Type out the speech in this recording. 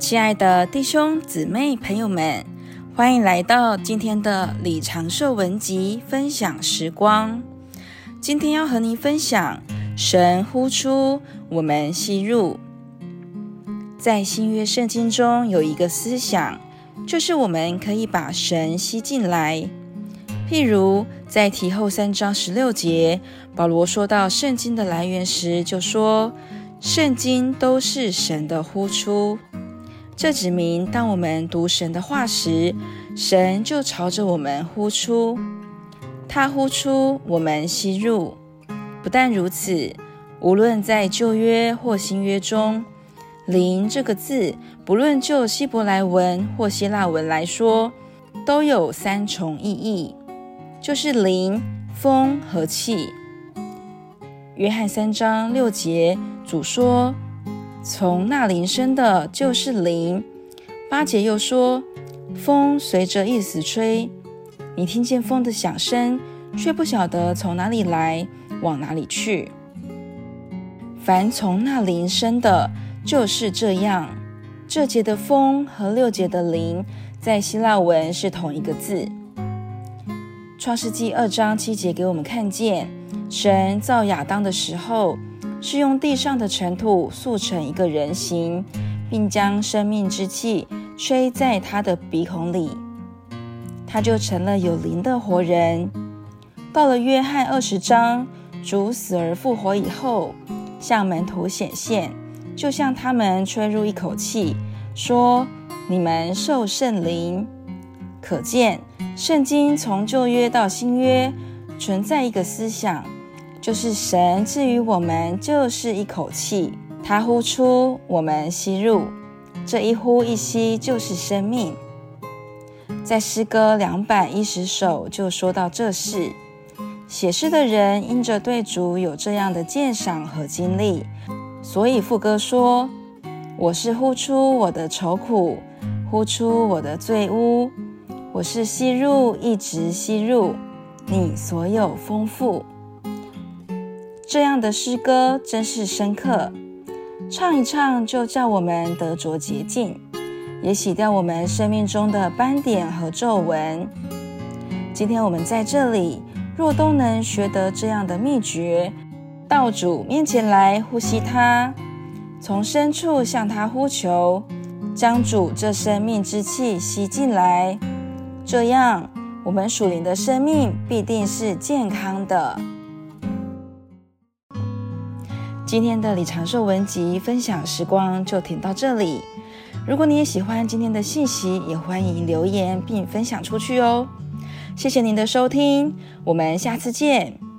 亲爱的弟兄姊妹朋友们，欢迎来到今天的李长寿文集分享时光。今天要和您分享：神呼出，我们吸入。在新约圣经中有一个思想，就是我们可以把神吸进来。譬如在提后三章十六节，保罗说到圣经的来源时，就说：“圣经都是神的呼出。”这指明，当我们读神的话时，神就朝着我们呼出。他呼出，我们吸入。不但如此，无论在旧约或新约中，“灵”这个字，不论就希伯来文或希腊文来说，都有三重意义。就是灵、风和气。约翰三章六节，主说：“从那铃声的，就是铃。”八节又说：“风随着意思吹，你听见风的响声，却不晓得从哪里来，往哪里去。凡从那铃声的，就是这样。”这节的风和六节的铃，在希腊文是同一个字。创世纪二章七节给我们看见，神造亚当的时候，是用地上的尘土塑成一个人形，并将生命之气吹在他的鼻孔里，他就成了有灵的活人。到了约翰二十章，主死而复活以后，向门徒显现，就向他们吹入一口气，说：“你们受圣灵。”可见。圣经从旧约到新约存在一个思想，就是神赐予我们就是一口气，他呼出，我们吸入，这一呼一吸就是生命。在诗歌两百一十首就说到这事，写诗的人因着对主有这样的鉴赏和经历，所以副歌说：“我是呼出我的愁苦，呼出我的罪污。”我是吸入，一直吸入你所有丰富。这样的诗歌真是深刻，唱一唱就叫我们得着洁净，也洗掉我们生命中的斑点和皱纹。今天我们在这里，若都能学得这样的秘诀，到主面前来呼吸他，从深处向他呼求，将主这生命之气吸进来。这样，我们属灵的生命必定是健康的。今天的李长寿文集分享时光就停到这里。如果你也喜欢今天的信息，也欢迎留言并分享出去哦。谢谢您的收听，我们下次见。